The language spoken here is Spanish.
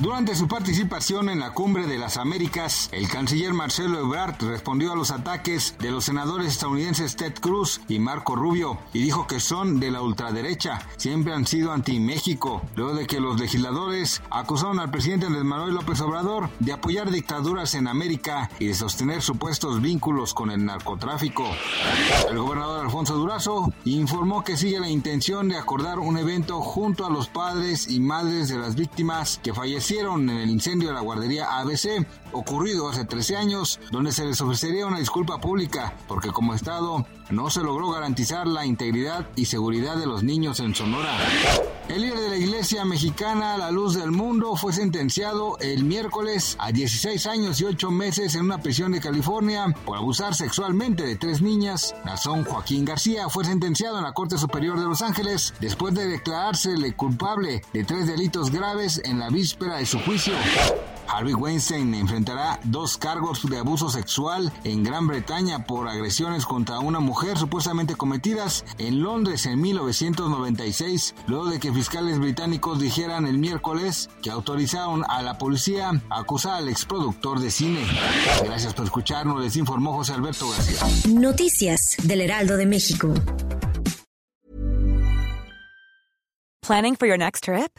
Durante su participación en la Cumbre de las Américas, el canciller Marcelo Ebrard respondió a los ataques de los senadores estadounidenses Ted Cruz y Marco Rubio y dijo que son de la ultraderecha, siempre han sido anti-México, luego de que los legisladores acusaron al presidente Andrés Manuel López Obrador de apoyar dictaduras en América y de sostener supuestos vínculos con el narcotráfico. El gobernador Alfonso Durazo informó que sigue la intención de acordar un evento junto a los padres y madres de las víctimas que fallecieron en el incendio de la guardería ABC ocurrido hace 13 años, donde se les ofrecería una disculpa pública, porque como Estado no se logró garantizar la integridad y seguridad de los niños en Sonora. El líder de la Iglesia Mexicana, La Luz del Mundo, fue sentenciado el miércoles a 16 años y 8 meses en una prisión de California por abusar sexualmente de tres niñas. Nazón Joaquín García fue sentenciado en la Corte Superior de Los Ángeles después de declarársele culpable de tres delitos graves en la víspera de su juicio. Harvey Weinstein enfrentará dos cargos de abuso sexual en Gran Bretaña por agresiones contra una mujer supuestamente cometidas en Londres en 1996, luego de que fiscales británicos dijeran el miércoles que autorizaron a la policía a acusar al exproductor de cine. Gracias por escucharnos, les informó José Alberto García. Noticias del Heraldo de México. Planning for your next trip?